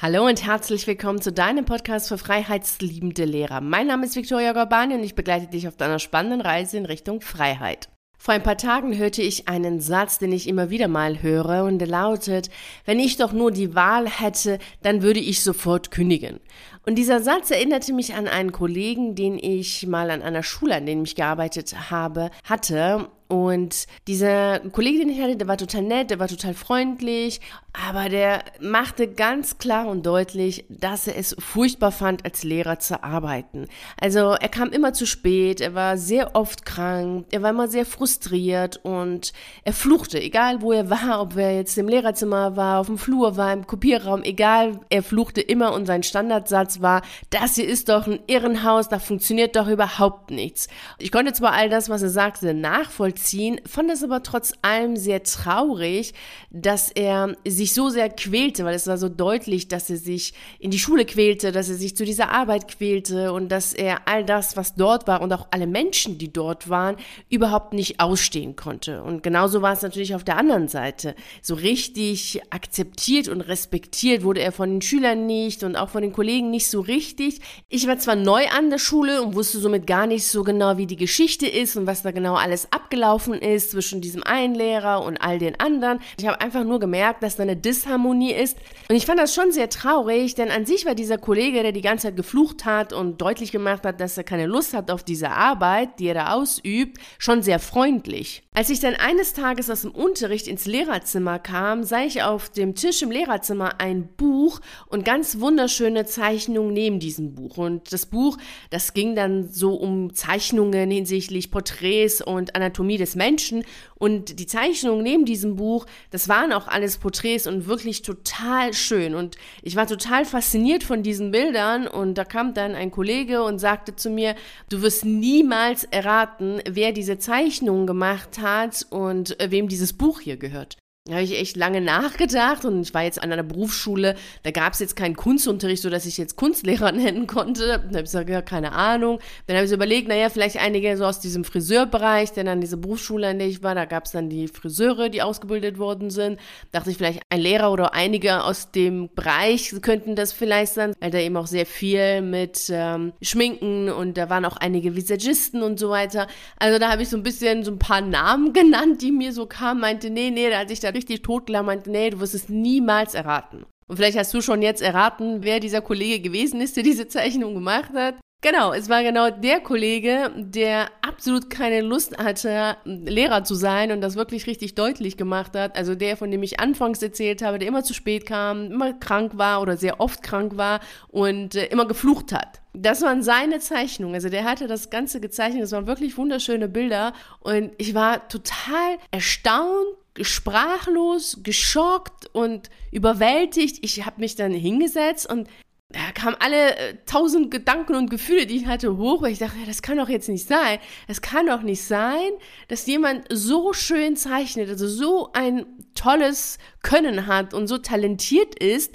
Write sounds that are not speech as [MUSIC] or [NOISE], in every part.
Hallo und herzlich willkommen zu deinem Podcast für freiheitsliebende Lehrer. Mein Name ist Viktoria Gorbani und ich begleite dich auf deiner spannenden Reise in Richtung Freiheit. Vor ein paar Tagen hörte ich einen Satz, den ich immer wieder mal höre und der lautet, wenn ich doch nur die Wahl hätte, dann würde ich sofort kündigen. Und dieser Satz erinnerte mich an einen Kollegen, den ich mal an einer Schule, an dem ich gearbeitet habe, hatte. Und dieser Kollege, den ich hatte, der war total nett, der war total freundlich, aber der machte ganz klar und deutlich, dass er es furchtbar fand, als Lehrer zu arbeiten. Also er kam immer zu spät, er war sehr oft krank, er war immer sehr frustriert und er fluchte, egal wo er war, ob er jetzt im Lehrerzimmer war, auf dem Flur war, im Kopierraum, egal, er fluchte immer und sein Standardsatz war, das hier ist doch ein Irrenhaus, da funktioniert doch überhaupt nichts. Ich konnte zwar all das, was er sagte, nachvollziehen, nachvollziehen, fand es aber trotz allem sehr traurig, dass er sich so sehr quälte, weil es war so deutlich, dass er sich in die Schule quälte, dass er sich zu dieser Arbeit quälte und dass er all das, was dort war und auch alle Menschen, die dort waren, überhaupt nicht ausstehen konnte. Und genauso war es natürlich auf der anderen Seite. So richtig akzeptiert und respektiert wurde er von den Schülern nicht und auch von den Kollegen nicht so richtig. Ich war zwar neu an der Schule und wusste somit gar nicht so genau, wie die Geschichte ist und was da genau alles abgelaufen abgelaufen ist zwischen diesem einen Lehrer und all den anderen. Ich habe einfach nur gemerkt, dass da eine Disharmonie ist. Und ich fand das schon sehr traurig, denn an sich war dieser Kollege, der die ganze Zeit geflucht hat und deutlich gemacht hat, dass er keine Lust hat auf diese Arbeit, die er da ausübt, schon sehr freundlich. Als ich dann eines Tages aus dem Unterricht ins Lehrerzimmer kam, sah ich auf dem Tisch im Lehrerzimmer ein Buch und ganz wunderschöne Zeichnungen neben diesem Buch. Und das Buch, das ging dann so um Zeichnungen hinsichtlich Porträts und Anatomie des Menschen. Und die Zeichnungen neben diesem Buch, das waren auch alles Porträts und wirklich total schön. Und ich war total fasziniert von diesen Bildern. Und da kam dann ein Kollege und sagte zu mir, du wirst niemals erraten, wer diese Zeichnungen gemacht hat und wem dieses Buch hier gehört. Da habe ich echt lange nachgedacht und ich war jetzt an einer Berufsschule, da gab es jetzt keinen Kunstunterricht, so dass ich jetzt Kunstlehrer [LAUGHS] nennen konnte. Da habe ich gesagt, ja, keine Ahnung. Dann habe ich so überlegt, naja, vielleicht einige so aus diesem Friseurbereich, denn an dieser Berufsschule, an der ich war, da gab es dann die Friseure, die ausgebildet worden sind. Dachte ich, vielleicht ein Lehrer oder einige aus dem Bereich könnten das vielleicht sein, weil da eben auch sehr viel mit ähm, Schminken und da waren auch einige Visagisten und so weiter. Also da habe ich so ein bisschen so ein paar Namen genannt, die mir so kamen, meinte, nee, nee, als ich da richtig totgelacht, meinte, nee, du wirst es niemals erraten. Und vielleicht hast du schon jetzt erraten, wer dieser Kollege gewesen ist, der diese Zeichnung gemacht hat. Genau, es war genau der Kollege, der absolut keine Lust hatte, Lehrer zu sein und das wirklich richtig deutlich gemacht hat. Also der, von dem ich anfangs erzählt habe, der immer zu spät kam, immer krank war oder sehr oft krank war und äh, immer geflucht hat. Das waren seine Zeichnungen. Also der hatte das Ganze gezeichnet. Das waren wirklich wunderschöne Bilder und ich war total erstaunt sprachlos, geschockt und überwältigt. Ich habe mich dann hingesetzt und da kamen alle äh, tausend Gedanken und Gefühle, die ich hatte, hoch, weil ich dachte, das kann doch jetzt nicht sein. Es kann doch nicht sein, dass jemand so schön zeichnet, also so ein tolles Können hat und so talentiert ist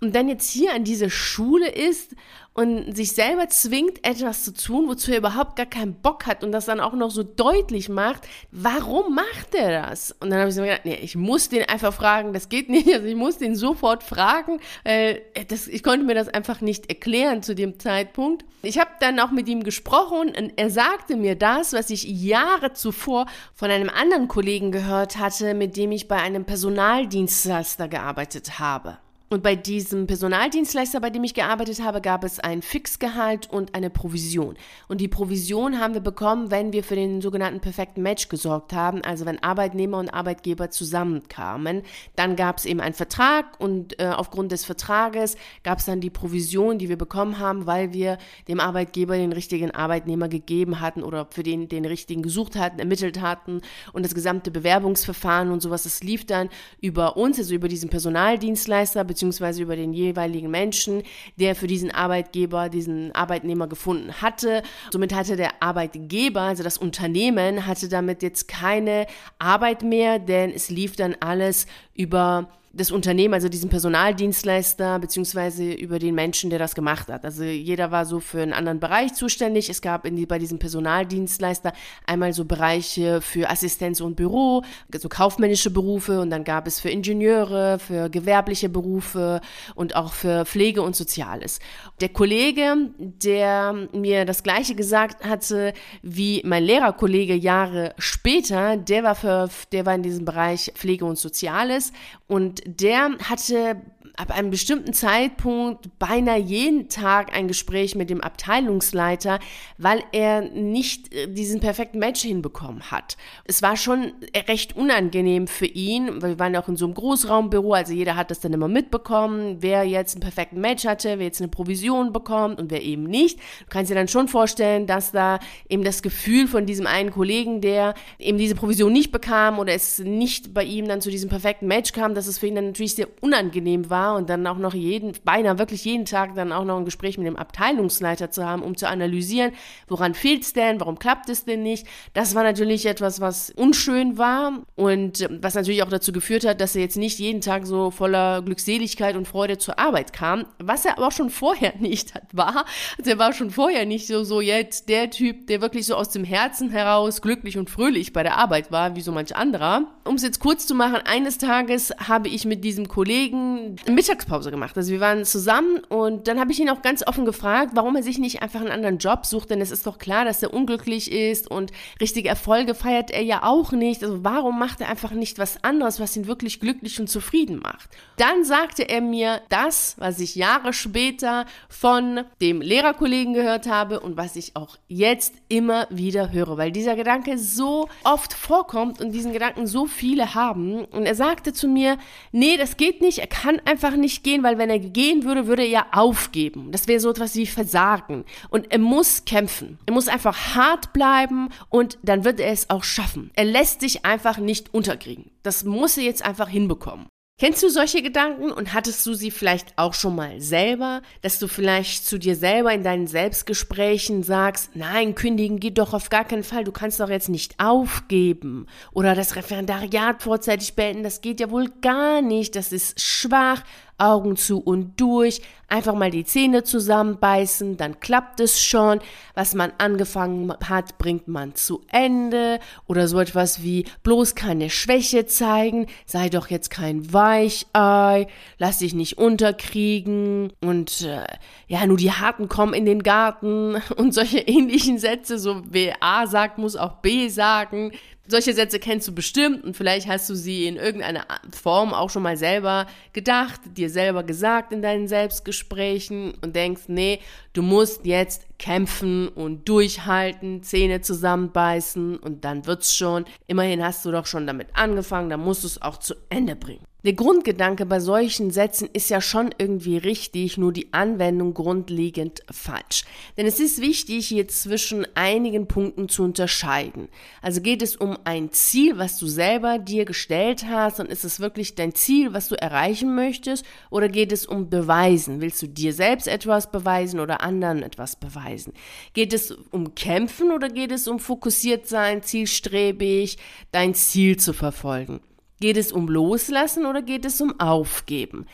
und dann jetzt hier an dieser Schule ist und sich selber zwingt, etwas zu tun, wozu er überhaupt gar keinen Bock hat und das dann auch noch so deutlich macht, warum macht er das? Und dann habe ich so gedacht, nee, ich muss den einfach fragen, das geht nicht, [LAUGHS] also ich muss den sofort fragen, weil das, ich konnte mir das einfach nicht erklären zu dem Zeitpunkt. Ich habe dann auch mit ihm gesprochen und er sagte mir das, was ich Jahre zuvor von einem anderen Kollegen gehört hatte, mit dem ich bei einem Personaldienstleister gearbeitet habe. Und bei diesem Personaldienstleister, bei dem ich gearbeitet habe, gab es ein Fixgehalt und eine Provision. Und die Provision haben wir bekommen, wenn wir für den sogenannten perfekten Match gesorgt haben, also wenn Arbeitnehmer und Arbeitgeber zusammenkamen. Dann gab es eben einen Vertrag und äh, aufgrund des Vertrages gab es dann die Provision, die wir bekommen haben, weil wir dem Arbeitgeber den richtigen Arbeitnehmer gegeben hatten oder für den den richtigen gesucht hatten, ermittelt hatten. Und das gesamte Bewerbungsverfahren und sowas, das lief dann über uns, also über diesen Personaldienstleister, beziehungsweise über den jeweiligen Menschen, der für diesen Arbeitgeber, diesen Arbeitnehmer gefunden hatte. Somit hatte der Arbeitgeber, also das Unternehmen, hatte damit jetzt keine Arbeit mehr, denn es lief dann alles über das Unternehmen, also diesen Personaldienstleister, beziehungsweise über den Menschen, der das gemacht hat. Also jeder war so für einen anderen Bereich zuständig. Es gab in die, bei diesem Personaldienstleister einmal so Bereiche für Assistenz und Büro, so kaufmännische Berufe und dann gab es für Ingenieure, für gewerbliche Berufe und auch für Pflege und Soziales. Der Kollege, der mir das Gleiche gesagt hatte wie mein Lehrerkollege Jahre später, der war für, der war in diesem Bereich Pflege und Soziales und der hatte ab einem bestimmten Zeitpunkt beinahe jeden Tag ein Gespräch mit dem Abteilungsleiter, weil er nicht äh, diesen perfekten Match hinbekommen hat. Es war schon recht unangenehm für ihn, weil wir waren ja auch in so einem Großraumbüro, also jeder hat das dann immer mitbekommen, wer jetzt einen perfekten Match hatte, wer jetzt eine Provision bekommt und wer eben nicht. Du kannst dir dann schon vorstellen, dass da eben das Gefühl von diesem einen Kollegen, der eben diese Provision nicht bekam oder es nicht bei ihm dann zu diesem perfekten Match kam, dass es für ihn dann natürlich sehr unangenehm war und dann auch noch jeden, beinahe wirklich jeden Tag dann auch noch ein Gespräch mit dem Abteilungsleiter zu haben, um zu analysieren, woran fehlt es denn, warum klappt es denn nicht. Das war natürlich etwas, was unschön war und was natürlich auch dazu geführt hat, dass er jetzt nicht jeden Tag so voller Glückseligkeit und Freude zur Arbeit kam, was er aber auch schon vorher [LAUGHS] nicht war. Also er war schon vorher nicht so, so jetzt der Typ, der wirklich so aus dem Herzen heraus glücklich und fröhlich bei der Arbeit war, wie so manch anderer. Um es jetzt kurz zu machen, eines Tages habe ich mit diesem Kollegen Mittagspause gemacht. Also wir waren zusammen und dann habe ich ihn auch ganz offen gefragt, warum er sich nicht einfach einen anderen Job sucht, denn es ist doch klar, dass er unglücklich ist und richtige Erfolge feiert er ja auch nicht. Also warum macht er einfach nicht was anderes, was ihn wirklich glücklich und zufrieden macht? Dann sagte er mir das, was ich Jahre später von dem Lehrerkollegen gehört habe und was ich auch jetzt immer wieder höre, weil dieser Gedanke so oft vorkommt und diesen Gedanken so viele haben. Und er sagte zu mir, nee, das geht nicht, er kann einfach einfach nicht gehen, weil wenn er gehen würde, würde er aufgeben. Das wäre so etwas wie Versagen. Und er muss kämpfen. Er muss einfach hart bleiben und dann wird er es auch schaffen. Er lässt sich einfach nicht unterkriegen. Das muss er jetzt einfach hinbekommen. Kennst du solche Gedanken? Und hattest du sie vielleicht auch schon mal selber, dass du vielleicht zu dir selber in deinen Selbstgesprächen sagst, nein, kündigen geht doch auf gar keinen Fall, du kannst doch jetzt nicht aufgeben oder das Referendariat vorzeitig beenden, das geht ja wohl gar nicht, das ist schwach, Augen zu und durch, einfach mal die Zähne zusammenbeißen, dann klappt es schon. Was man angefangen hat, bringt man zu Ende. Oder so etwas wie bloß keine Schwäche zeigen, sei doch jetzt kein Weichei, lass dich nicht unterkriegen und äh, ja, nur die Harten kommen in den Garten [LAUGHS] und solche ähnlichen Sätze, so wer A sagt, muss auch B sagen. Solche Sätze kennst du bestimmt und vielleicht hast du sie in irgendeiner Form auch schon mal selber gedacht, dir selber gesagt in deinen Selbstgesprächen und denkst, nee, du musst jetzt kämpfen und durchhalten, Zähne zusammenbeißen und dann wird's schon. Immerhin hast du doch schon damit angefangen, dann musst du es auch zu Ende bringen. Der Grundgedanke bei solchen Sätzen ist ja schon irgendwie richtig, nur die Anwendung grundlegend falsch. Denn es ist wichtig, hier zwischen einigen Punkten zu unterscheiden. Also geht es um ein Ziel, was du selber dir gestellt hast und ist es wirklich dein Ziel, was du erreichen möchtest oder geht es um Beweisen? Willst du dir selbst etwas beweisen oder anderen etwas beweisen? Geht es um Kämpfen oder geht es um fokussiert sein, zielstrebig, dein Ziel zu verfolgen? Geht es um Loslassen oder geht es um Aufgeben?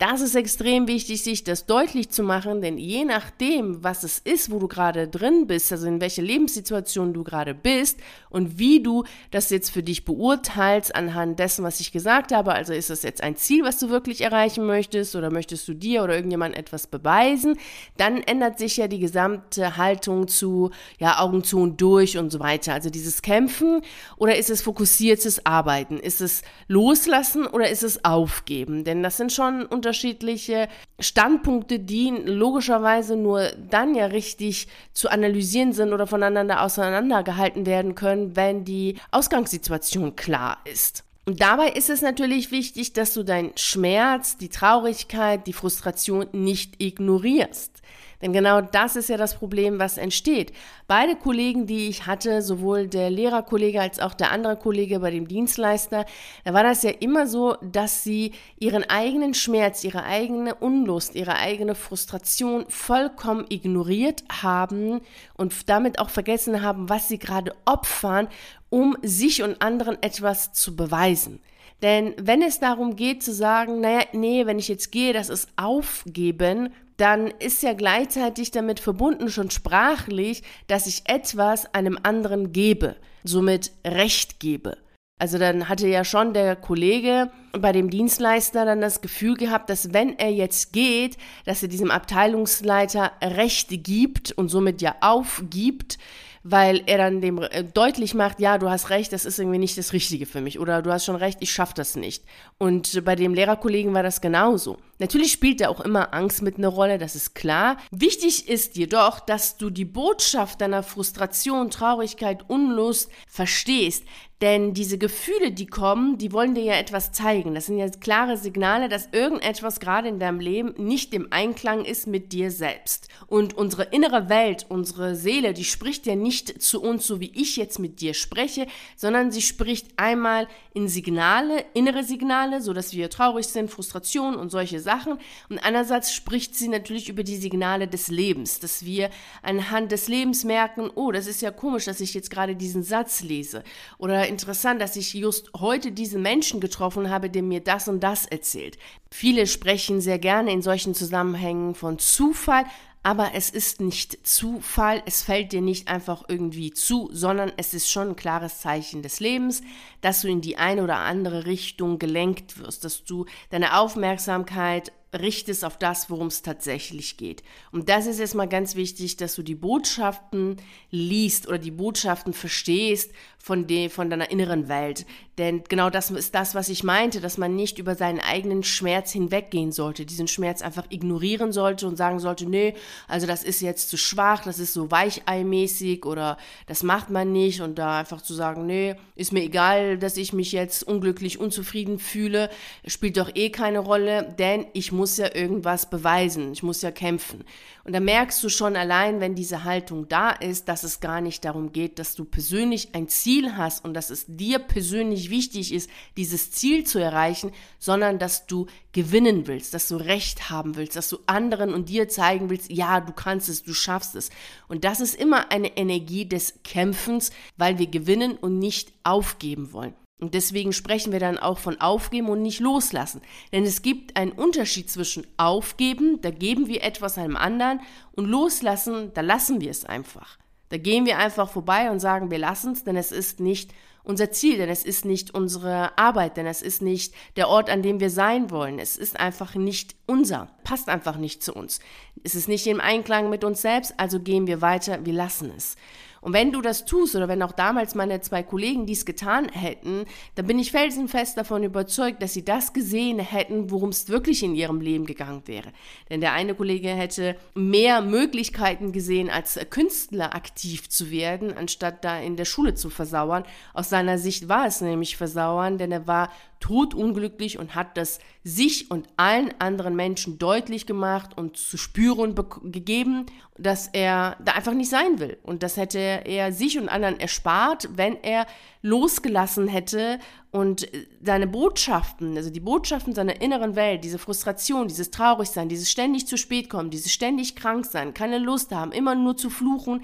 Das ist extrem wichtig, sich das deutlich zu machen, denn je nachdem, was es ist, wo du gerade drin bist, also in welcher Lebenssituation du gerade bist und wie du das jetzt für dich beurteilst anhand dessen, was ich gesagt habe, also ist das jetzt ein Ziel, was du wirklich erreichen möchtest oder möchtest du dir oder irgendjemand etwas beweisen, dann ändert sich ja die gesamte Haltung zu, ja, Augen zu und durch und so weiter. Also dieses Kämpfen oder ist es fokussiertes Arbeiten? Ist es loslassen oder ist es aufgeben? Denn das sind schon unter unterschiedliche Standpunkte, die logischerweise nur dann ja richtig zu analysieren sind oder voneinander auseinandergehalten werden können, wenn die Ausgangssituation klar ist. Und dabei ist es natürlich wichtig, dass du deinen Schmerz, die Traurigkeit, die Frustration nicht ignorierst. Denn genau das ist ja das Problem, was entsteht. Beide Kollegen, die ich hatte, sowohl der Lehrerkollege als auch der andere Kollege bei dem Dienstleister, da war das ja immer so, dass sie ihren eigenen Schmerz, ihre eigene Unlust, ihre eigene Frustration vollkommen ignoriert haben und damit auch vergessen haben, was sie gerade opfern, um sich und anderen etwas zu beweisen. Denn wenn es darum geht zu sagen, naja, nee, wenn ich jetzt gehe, das ist aufgeben, dann ist ja gleichzeitig damit verbunden, schon sprachlich, dass ich etwas einem anderen gebe, somit Recht gebe. Also dann hatte ja schon der Kollege bei dem Dienstleister dann das Gefühl gehabt, dass wenn er jetzt geht, dass er diesem Abteilungsleiter Rechte gibt und somit ja aufgibt, weil er dann dem äh, deutlich macht, ja, du hast recht, das ist irgendwie nicht das Richtige für mich oder du hast schon recht, ich schaffe das nicht. Und bei dem Lehrerkollegen war das genauso. Natürlich spielt da auch immer Angst mit einer Rolle, das ist klar. Wichtig ist jedoch, dass du die Botschaft deiner Frustration, Traurigkeit, Unlust verstehst. Denn diese Gefühle, die kommen, die wollen dir ja etwas zeigen. Das sind ja klare Signale, dass irgendetwas gerade in deinem Leben nicht im Einklang ist mit dir selbst. Und unsere innere Welt, unsere Seele, die spricht ja nicht zu uns, so wie ich jetzt mit dir spreche, sondern sie spricht einmal in Signale, innere Signale, so dass wir traurig sind, Frustration und solche Sachen. Und einerseits spricht sie natürlich über die Signale des Lebens, dass wir anhand des Lebens merken, oh, das ist ja komisch, dass ich jetzt gerade diesen Satz lese. Oder interessant, dass ich just heute diesen Menschen getroffen habe, der mir das und das erzählt. Viele sprechen sehr gerne in solchen Zusammenhängen von Zufall, aber es ist nicht Zufall, es fällt dir nicht einfach irgendwie zu, sondern es ist schon ein klares Zeichen des Lebens, dass du in die eine oder andere Richtung gelenkt wirst, dass du deine Aufmerksamkeit richtest auf das, worum es tatsächlich geht. Und das ist erstmal ganz wichtig, dass du die Botschaften liest oder die Botschaften verstehst von, de, von deiner inneren Welt. Denn genau das ist das, was ich meinte, dass man nicht über seinen eigenen Schmerz hinweggehen sollte, diesen Schmerz einfach ignorieren sollte und sagen sollte, nee, also das ist jetzt zu schwach, das ist so weicheimäßig oder das macht man nicht und da einfach zu sagen, nee, ist mir egal, dass ich mich jetzt unglücklich, unzufrieden fühle, spielt doch eh keine Rolle, denn ich muss ja irgendwas beweisen, ich muss ja kämpfen. Und da merkst du schon allein, wenn diese Haltung da ist, dass es gar nicht darum geht, dass du persönlich ein Ziel hast und dass es dir persönlich wichtig ist, dieses Ziel zu erreichen, sondern dass du gewinnen willst, dass du Recht haben willst, dass du anderen und dir zeigen willst, ja, du kannst es, du schaffst es. Und das ist immer eine Energie des Kämpfens, weil wir gewinnen und nicht aufgeben wollen. Und deswegen sprechen wir dann auch von aufgeben und nicht loslassen. Denn es gibt einen Unterschied zwischen aufgeben, da geben wir etwas einem anderen, und loslassen, da lassen wir es einfach. Da gehen wir einfach vorbei und sagen, wir lassen es, denn es ist nicht unser Ziel, denn es ist nicht unsere Arbeit, denn es ist nicht der Ort, an dem wir sein wollen. Es ist einfach nicht unser, passt einfach nicht zu uns. Es ist nicht im Einklang mit uns selbst, also gehen wir weiter, wir lassen es. Und wenn du das tust oder wenn auch damals meine zwei Kollegen dies getan hätten, dann bin ich felsenfest davon überzeugt, dass sie das gesehen hätten, worum es wirklich in ihrem Leben gegangen wäre. Denn der eine Kollege hätte mehr Möglichkeiten gesehen, als Künstler aktiv zu werden, anstatt da in der Schule zu versauern. Aus seiner Sicht war es nämlich versauern, denn er war todunglücklich und hat das sich und allen anderen Menschen deutlich gemacht und zu spüren gegeben, dass er da einfach nicht sein will. Und das hätte er sich und anderen erspart, wenn er losgelassen hätte und seine Botschaften, also die Botschaften seiner inneren Welt, diese Frustration, dieses Traurigsein, dieses ständig zu spät kommen, dieses ständig krank sein, keine Lust haben, immer nur zu fluchen,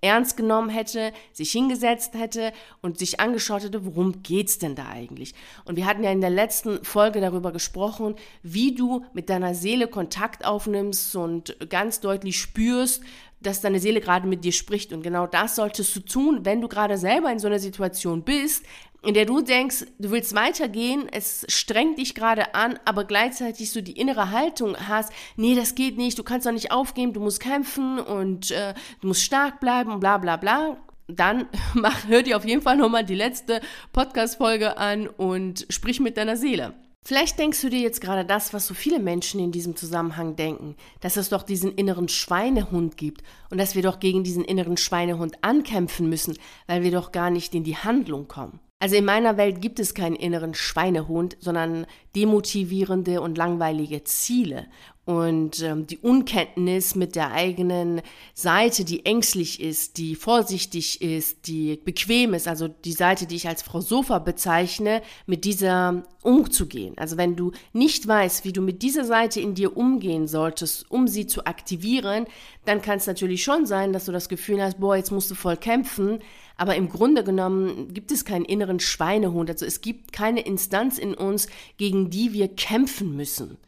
ernst genommen hätte, sich hingesetzt hätte und sich angeschaut hätte, worum geht's denn da eigentlich? Und wir hatten ja in der letzten Folge darüber gesprochen, wie du mit deiner Seele Kontakt aufnimmst und ganz deutlich spürst, dass deine Seele gerade mit dir spricht. Und genau das solltest du tun, wenn du gerade selber in so einer Situation bist, in der du denkst, du willst weitergehen, es strengt dich gerade an, aber gleichzeitig so die innere Haltung hast, nee, das geht nicht, du kannst doch nicht aufgeben, du musst kämpfen und äh, du musst stark bleiben und bla bla bla, dann [LAUGHS] mach, hör dir auf jeden Fall nochmal die letzte Podcast-Folge an und sprich mit deiner Seele. Vielleicht denkst du dir jetzt gerade das, was so viele Menschen in diesem Zusammenhang denken, dass es doch diesen inneren Schweinehund gibt und dass wir doch gegen diesen inneren Schweinehund ankämpfen müssen, weil wir doch gar nicht in die Handlung kommen. Also in meiner Welt gibt es keinen inneren Schweinehund, sondern demotivierende und langweilige Ziele und ähm, die Unkenntnis mit der eigenen Seite, die ängstlich ist, die vorsichtig ist, die bequem ist, also die Seite, die ich als Frau Sofa bezeichne, mit dieser umzugehen. Also wenn du nicht weißt, wie du mit dieser Seite in dir umgehen solltest, um sie zu aktivieren, dann kann es natürlich schon sein, dass du das Gefühl hast, boah, jetzt musst du voll kämpfen. Aber im Grunde genommen gibt es keinen inneren Schweinehund. Also es gibt keine Instanz in uns, gegen die wir kämpfen müssen.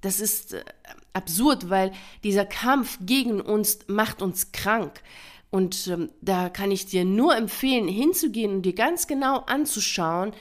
Das ist äh, absurd, weil dieser Kampf gegen uns macht uns krank. Und ähm, da kann ich dir nur empfehlen, hinzugehen und dir ganz genau anzuschauen,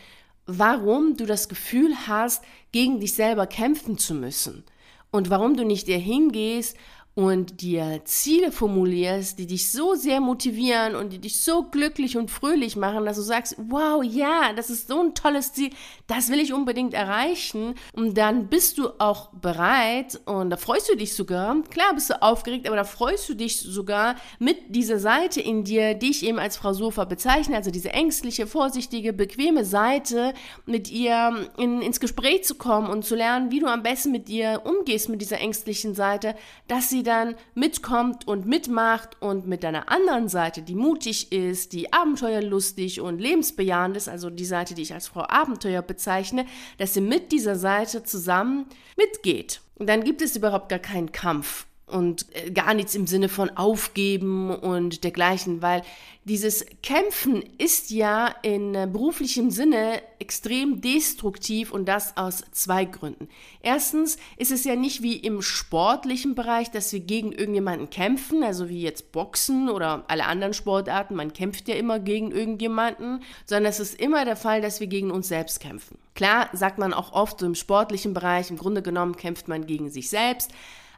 warum du das Gefühl hast, gegen dich selber kämpfen zu müssen. Und warum du nicht dir hingehst und dir Ziele formulierst, die dich so sehr motivieren und die dich so glücklich und fröhlich machen, dass du sagst, wow, ja, das ist so ein tolles Ziel, das will ich unbedingt erreichen. Und dann bist du auch bereit und da freust du dich sogar. Klar bist du aufgeregt, aber da freust du dich sogar mit dieser Seite in dir, die ich eben als Frau Sofa bezeichne, also diese ängstliche, vorsichtige, bequeme Seite, mit ihr in, ins Gespräch zu kommen und zu lernen, wie du am besten mit ihr umgehst, mit dieser ängstlichen Seite, dass sie dann mitkommt und mitmacht und mit deiner anderen Seite, die mutig ist, die abenteuerlustig und lebensbejahend ist, also die Seite, die ich als Frau Abenteuer bezeichne, dass sie mit dieser Seite zusammen mitgeht. Und dann gibt es überhaupt gar keinen Kampf und äh, gar nichts im Sinne von aufgeben und dergleichen, weil dieses Kämpfen ist ja in äh, beruflichem Sinne extrem destruktiv und das aus zwei Gründen. Erstens ist es ja nicht wie im sportlichen Bereich, dass wir gegen irgendjemanden kämpfen, also wie jetzt Boxen oder alle anderen Sportarten, man kämpft ja immer gegen irgendjemanden, sondern es ist immer der Fall, dass wir gegen uns selbst kämpfen. Klar sagt man auch oft so im sportlichen Bereich, im Grunde genommen kämpft man gegen sich selbst,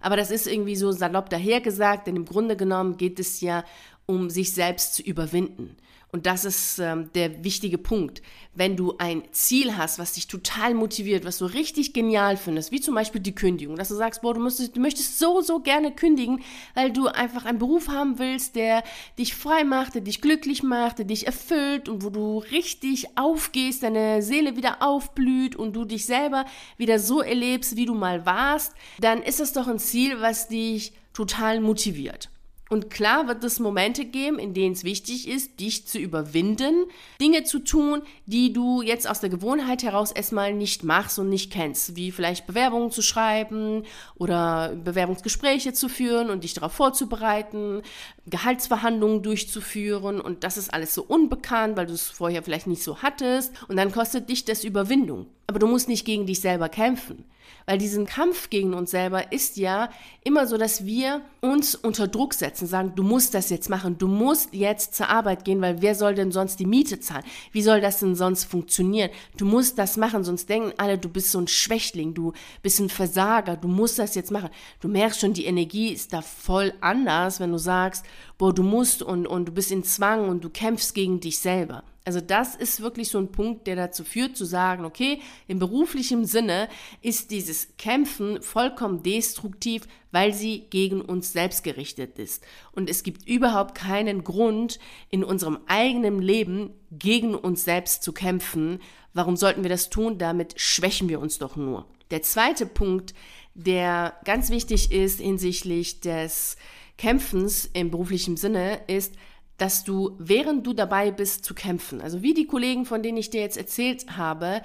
aber das ist irgendwie so salopp dahergesagt, denn im Grunde genommen geht es ja um sich selbst zu überwinden. Und das ist ähm, der wichtige Punkt. Wenn du ein Ziel hast, was dich total motiviert, was du richtig genial findest, wie zum Beispiel die Kündigung, dass du sagst, boah, du, müsstest, du möchtest so, so gerne kündigen, weil du einfach einen Beruf haben willst, der dich frei macht, der dich glücklich macht, der dich erfüllt und wo du richtig aufgehst, deine Seele wieder aufblüht und du dich selber wieder so erlebst, wie du mal warst, dann ist das doch ein Ziel, was dich total motiviert. Und klar wird es Momente geben, in denen es wichtig ist, dich zu überwinden, Dinge zu tun, die du jetzt aus der Gewohnheit heraus erstmal nicht machst und nicht kennst, wie vielleicht Bewerbungen zu schreiben oder Bewerbungsgespräche zu führen und dich darauf vorzubereiten, Gehaltsverhandlungen durchzuführen und das ist alles so unbekannt, weil du es vorher vielleicht nicht so hattest und dann kostet dich das Überwindung. Aber du musst nicht gegen dich selber kämpfen. Weil diesen Kampf gegen uns selber ist ja immer so, dass wir uns unter Druck setzen, sagen, du musst das jetzt machen, du musst jetzt zur Arbeit gehen, weil wer soll denn sonst die Miete zahlen? Wie soll das denn sonst funktionieren? Du musst das machen, sonst denken alle, du bist so ein Schwächling, du bist ein Versager, du musst das jetzt machen. Du merkst schon, die Energie ist da voll anders, wenn du sagst, boah, du musst und, und du bist in Zwang und du kämpfst gegen dich selber. Also das ist wirklich so ein Punkt, der dazu führt zu sagen, okay, im beruflichen Sinne ist dieses Kämpfen vollkommen destruktiv, weil sie gegen uns selbst gerichtet ist. Und es gibt überhaupt keinen Grund in unserem eigenen Leben gegen uns selbst zu kämpfen. Warum sollten wir das tun? Damit schwächen wir uns doch nur. Der zweite Punkt, der ganz wichtig ist hinsichtlich des Kämpfens im beruflichen Sinne, ist, dass du, während du dabei bist zu kämpfen, also wie die Kollegen, von denen ich dir jetzt erzählt habe,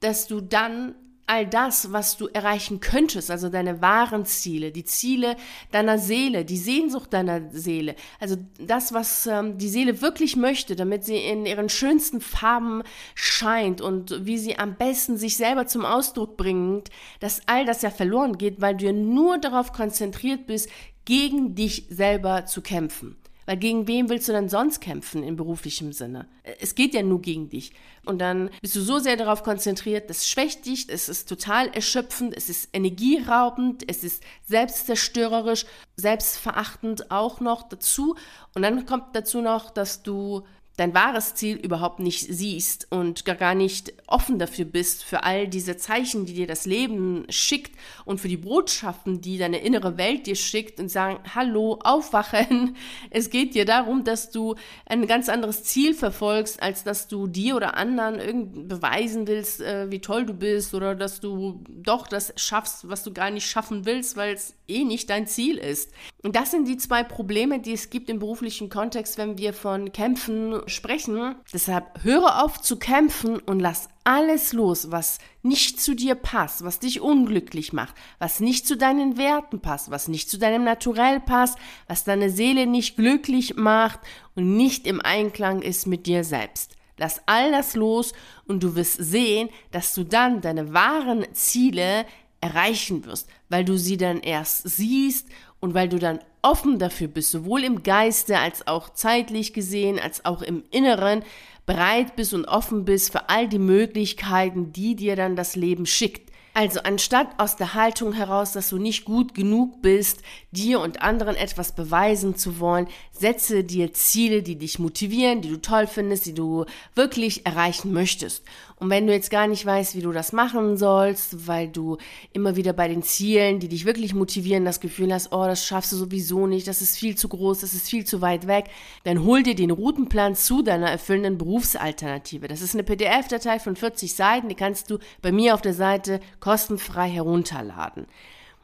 dass du dann all das, was du erreichen könntest, also deine wahren Ziele, die Ziele deiner Seele, die Sehnsucht deiner Seele, also das, was ähm, die Seele wirklich möchte, damit sie in ihren schönsten Farben scheint und wie sie am besten sich selber zum Ausdruck bringt, dass all das ja verloren geht, weil du ja nur darauf konzentriert bist, gegen dich selber zu kämpfen. Weil gegen wen willst du denn sonst kämpfen in beruflichem Sinne? Es geht ja nur gegen dich. Und dann bist du so sehr darauf konzentriert, das schwächt dich, es ist total erschöpfend, es ist energieraubend, es ist selbstzerstörerisch, selbstverachtend auch noch dazu. Und dann kommt dazu noch, dass du dein wahres Ziel überhaupt nicht siehst und gar, nicht offen dafür bist, für all diese Zeichen, die dir das Leben schickt und für die Botschaften, die deine innere Welt dir schickt und sagen, hallo, aufwachen. [LAUGHS] Es geht dir darum, dass du ein ganz anderes Ziel verfolgst, als dass du dir oder anderen irgend beweisen willst, äh, wie toll du bist oder dass du doch das schaffst, was du gar nicht schaffen willst, weil es eh nicht dein Ziel ist. Und das sind die zwei Probleme, die es gibt im beruflichen Kontext, wenn wir von Kämpfen sprechen. Deshalb höre auf zu kämpfen und lass alles los, was nicht zu dir passt, was dich unglücklich macht, was nicht zu deinen Werten passt, was nicht zu deinem Naturell passt, was deine Seele nicht glücklich macht und nicht im Einklang ist mit dir selbst. Lass all das los und du wirst sehen, dass du dann deine wahren Ziele erreichen wirst, weil du sie dann erst siehst und weil du dann offen dafür bist, sowohl im Geiste als auch zeitlich gesehen, als auch im Inneren, bereit bist und offen bist für all die Möglichkeiten, die dir dann das Leben schickt. Also anstatt aus der Haltung heraus, dass du nicht gut genug bist, dir und anderen etwas beweisen zu wollen, setze dir Ziele, die dich motivieren, die du toll findest, die du wirklich erreichen möchtest. Und wenn du jetzt gar nicht weißt, wie du das machen sollst, weil du immer wieder bei den Zielen, die dich wirklich motivieren, das Gefühl hast, oh, das schaffst du sowieso nicht, das ist viel zu groß, das ist viel zu weit weg, dann hol dir den Routenplan zu deiner erfüllenden Berufsalternative. Das ist eine PDF-Datei von 40 Seiten, die kannst du bei mir auf der Seite kostenfrei herunterladen.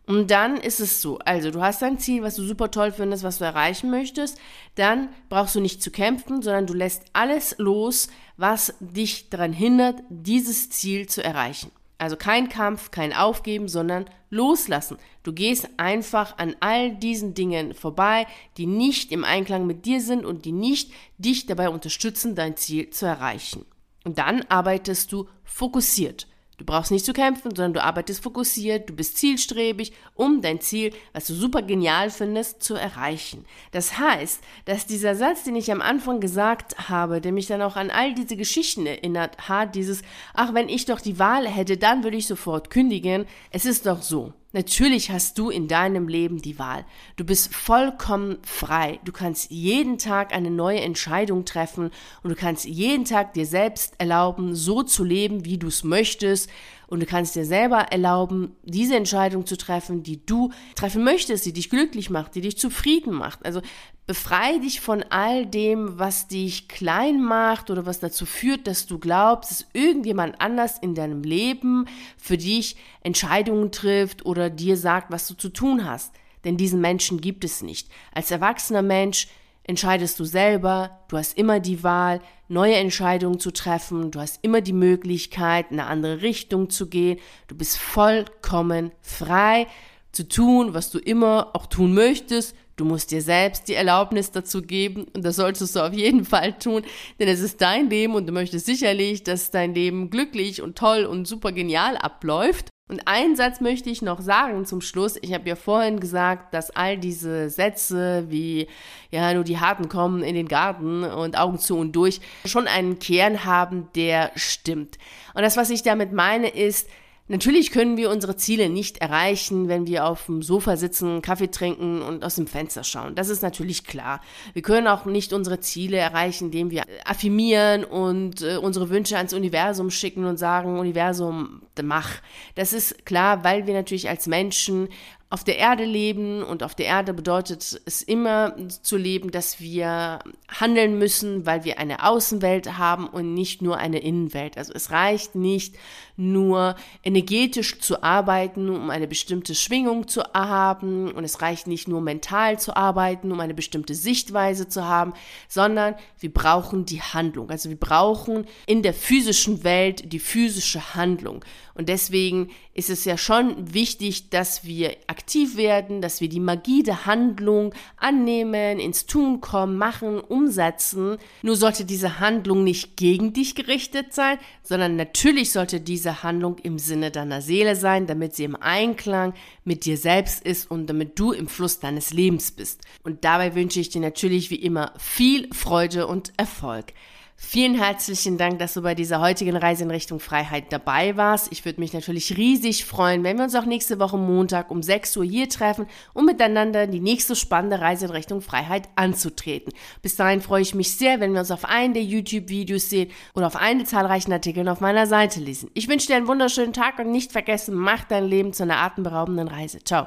Und dann ist es so, also du hast ein Ziel, was du super toll findest, was du erreichen möchtest, dann brauchst du nicht zu kämpfen, sondern du lässt alles los, was dich daran hindert, dieses Ziel zu erreichen. Also kein Kampf, kein Aufgeben, sondern loslassen. Du gehst einfach an all diesen Dingen vorbei, die nicht im Einklang mit dir sind und die nicht dich dabei unterstützen, dein Ziel zu erreichen. Und dann arbeitest du fokussiert. Du brauchst nicht zu kämpfen, sondern du arbeitest fokussiert, du bist zielstrebig, um dein Ziel, was du super genial findest, zu erreichen. Das heißt, dass dieser Satz, den ich am Anfang gesagt habe, der mich dann auch an all diese Geschichten erinnert hat, dieses, ach, wenn ich doch die Wahl hätte, dann würde ich sofort kündigen. Es ist doch so. Natürlich hast du in deinem Leben die Wahl. Du bist vollkommen frei. Du kannst jeden Tag eine neue Entscheidung treffen und du kannst jeden Tag dir selbst erlauben, so zu leben, wie du es möchtest. Und du kannst dir selber erlauben, diese Entscheidung zu treffen, die du treffen möchtest, die dich glücklich macht, die dich zufrieden macht. Also befreie dich von all dem, was dich klein macht oder was dazu führt, dass du glaubst, dass irgendjemand anders in deinem Leben für dich Entscheidungen trifft oder dir sagt, was du zu tun hast. Denn diesen Menschen gibt es nicht. Als erwachsener Mensch entscheidest du selber, du hast immer die Wahl, neue Entscheidungen zu treffen, du hast immer die Möglichkeit, in eine andere Richtung zu gehen, du bist vollkommen frei zu tun, was du immer auch tun möchtest, Du musst dir selbst die Erlaubnis dazu geben und das solltest du auf jeden Fall tun, denn es ist dein Leben und du möchtest sicherlich, dass dein Leben glücklich und toll und super genial abläuft. Und einen Satz möchte ich noch sagen zum Schluss. Ich habe ja vorhin gesagt, dass all diese Sätze wie, ja, nur die Harten kommen in den Garten und Augen zu und durch schon einen Kern haben, der stimmt. Und das, was ich damit meine, ist, Natürlich können wir unsere Ziele nicht erreichen, wenn wir auf dem Sofa sitzen, Kaffee trinken und aus dem Fenster schauen. Das ist natürlich klar. Wir können auch nicht unsere Ziele erreichen, indem wir affirmieren und äh, unsere Wünsche ans Universum schicken und sagen, Universum, mach. Das ist klar, weil wir natürlich als Menschen auf der Erde leben und auf der Erde bedeutet es immer zu leben, dass wir handeln müssen, weil wir eine Außenwelt haben und nicht nur eine Innenwelt. Also es reicht nicht nur energetisch zu arbeiten, um eine bestimmte Schwingung zu haben und es reicht nicht nur mental zu arbeiten, um eine bestimmte Sichtweise zu haben, sondern wir brauchen die Handlung. Also wir brauchen in der physischen Welt die physische Handlung. Und deswegen ist es ja schon wichtig, dass wir aktiv werden, dass wir die Magie der Handlung annehmen, ins Tun kommen, machen, umsetzen. Nur sollte diese Handlung nicht gegen dich gerichtet sein, sondern natürlich sollte diese Handlung im Sinne deiner Seele sein, damit sie im Einklang mit dir selbst ist und damit du im Fluss deines Lebens bist. Und dabei wünsche ich dir natürlich wie immer viel Freude und Erfolg. Vielen herzlichen Dank, dass du bei dieser heutigen Reise in Richtung Freiheit dabei warst. Ich würde mich natürlich riesig freuen, wenn wir uns auch nächste Woche Montag um 6 Uhr hier treffen, um miteinander die nächste spannende Reise in Richtung Freiheit anzutreten. Bis dahin freue ich mich sehr, wenn wir uns auf einen der YouTube-Videos sehen oder auf einen der zahlreichen Artikeln auf meiner Seite lesen. Ich wünsche dir einen wunderschönen Tag und nicht vergessen, mach dein Leben zu einer atemberaubenden Reise. Ciao.